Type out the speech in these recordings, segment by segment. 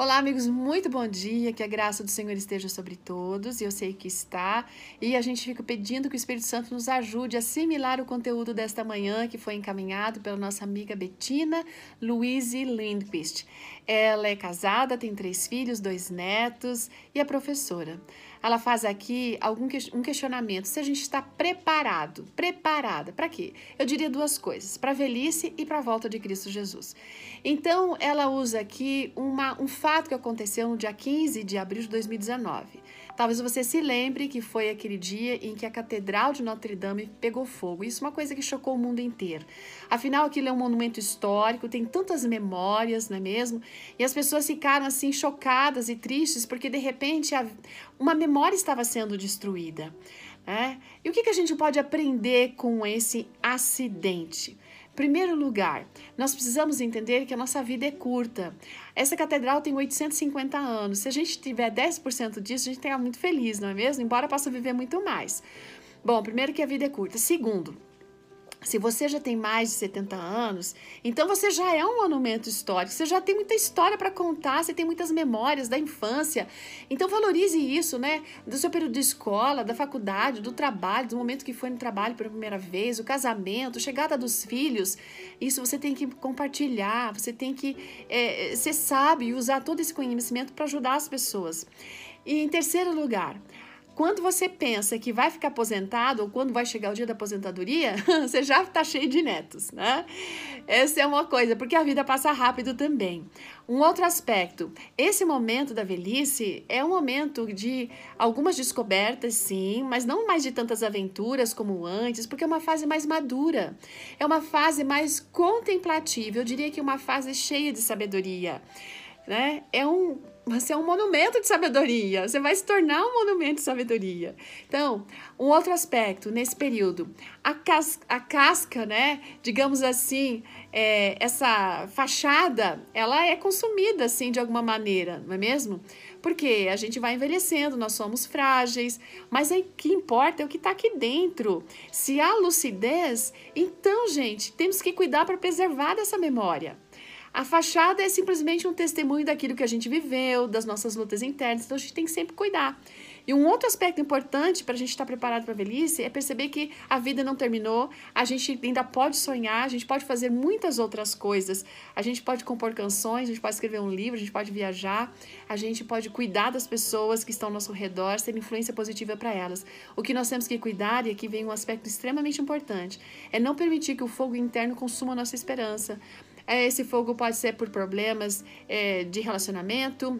Olá, amigos, muito bom dia. Que a graça do Senhor esteja sobre todos. Eu sei que está. E a gente fica pedindo que o Espírito Santo nos ajude a assimilar o conteúdo desta manhã que foi encaminhado pela nossa amiga Bettina Louise Lindquist. Ela é casada, tem três filhos, dois netos e é professora. Ela faz aqui algum um questionamento se a gente está preparado, preparada para quê? Eu diria duas coisas: para a velhice e para a volta de Cristo Jesus. Então, ela usa aqui uma, um fato que aconteceu no dia 15 de abril de 2019. Talvez você se lembre que foi aquele dia em que a Catedral de Notre Dame pegou fogo. Isso é uma coisa que chocou o mundo inteiro. Afinal, aquilo é um monumento histórico, tem tantas memórias, não é mesmo? E as pessoas ficaram assim chocadas e tristes porque de repente uma memória estava sendo destruída. Né? E o que, que a gente pode aprender com esse acidente? Primeiro lugar, nós precisamos entender que a nossa vida é curta. Essa catedral tem 850 anos. Se a gente tiver 10% disso, a gente está muito feliz, não é mesmo? Embora possa viver muito mais. Bom, primeiro que a vida é curta. Segundo, se você já tem mais de 70 anos, então você já é um monumento histórico, você já tem muita história para contar, você tem muitas memórias da infância. Então valorize isso, né? Do seu período de escola, da faculdade, do trabalho, do momento que foi no trabalho pela primeira vez, o casamento, chegada dos filhos. Isso você tem que compartilhar, você tem que é, ser sábio e usar todo esse conhecimento para ajudar as pessoas. E em terceiro lugar, quando você pensa que vai ficar aposentado ou quando vai chegar o dia da aposentadoria, você já está cheio de netos, né? Essa é uma coisa, porque a vida passa rápido também. Um outro aspecto, esse momento da velhice é um momento de algumas descobertas, sim, mas não mais de tantas aventuras como antes, porque é uma fase mais madura. É uma fase mais contemplativa, eu diria que é uma fase cheia de sabedoria né? É um, você é um monumento de sabedoria. Você vai se tornar um monumento de sabedoria. Então, um outro aspecto nesse período, a, cas a casca, né? Digamos assim, é, essa fachada, ela é consumida assim de alguma maneira, não é mesmo? Porque a gente vai envelhecendo, nós somos frágeis, mas o que importa é o que está aqui dentro. Se há lucidez, então, gente, temos que cuidar para preservar dessa memória. A fachada é simplesmente um testemunho daquilo que a gente viveu, das nossas lutas internas, então a gente tem que sempre cuidar. E um outro aspecto importante para a gente estar preparado para a velhice é perceber que a vida não terminou, a gente ainda pode sonhar, a gente pode fazer muitas outras coisas. A gente pode compor canções, a gente pode escrever um livro, a gente pode viajar, a gente pode cuidar das pessoas que estão ao nosso redor, ser influência positiva para elas. O que nós temos que cuidar, e aqui vem um aspecto extremamente importante, é não permitir que o fogo interno consuma a nossa esperança. É, esse fogo pode ser por problemas é, de relacionamento,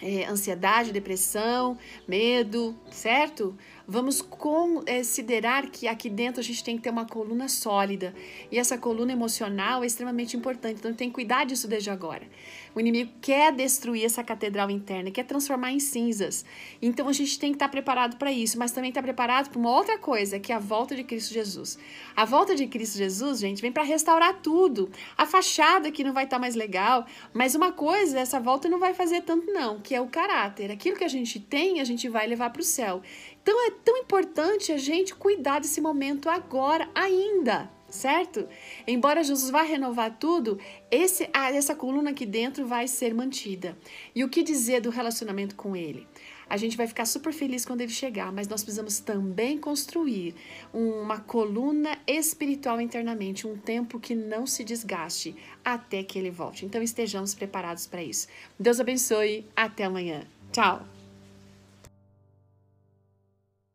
é, ansiedade, depressão, medo, certo? Vamos considerar que aqui dentro a gente tem que ter uma coluna sólida. E essa coluna emocional é extremamente importante. Então tem que cuidar disso desde agora. O inimigo quer destruir essa catedral interna, quer transformar em cinzas. Então a gente tem que estar preparado para isso, mas também estar preparado para uma outra coisa, que é a volta de Cristo Jesus. A volta de Cristo Jesus, gente, vem para restaurar tudo. A fachada que não vai estar mais legal, mas uma coisa, essa volta não vai fazer tanto não, que é o caráter. Aquilo que a gente tem, a gente vai levar para o céu. Então é tão importante a gente cuidar desse momento agora ainda, certo? Embora Jesus vá renovar tudo, esse, essa coluna aqui dentro vai ser mantida. E o que dizer do relacionamento com Ele? A gente vai ficar super feliz quando ele chegar, mas nós precisamos também construir uma coluna espiritual internamente, um tempo que não se desgaste até que ele volte. Então estejamos preparados para isso. Deus abençoe, até amanhã. Tchau!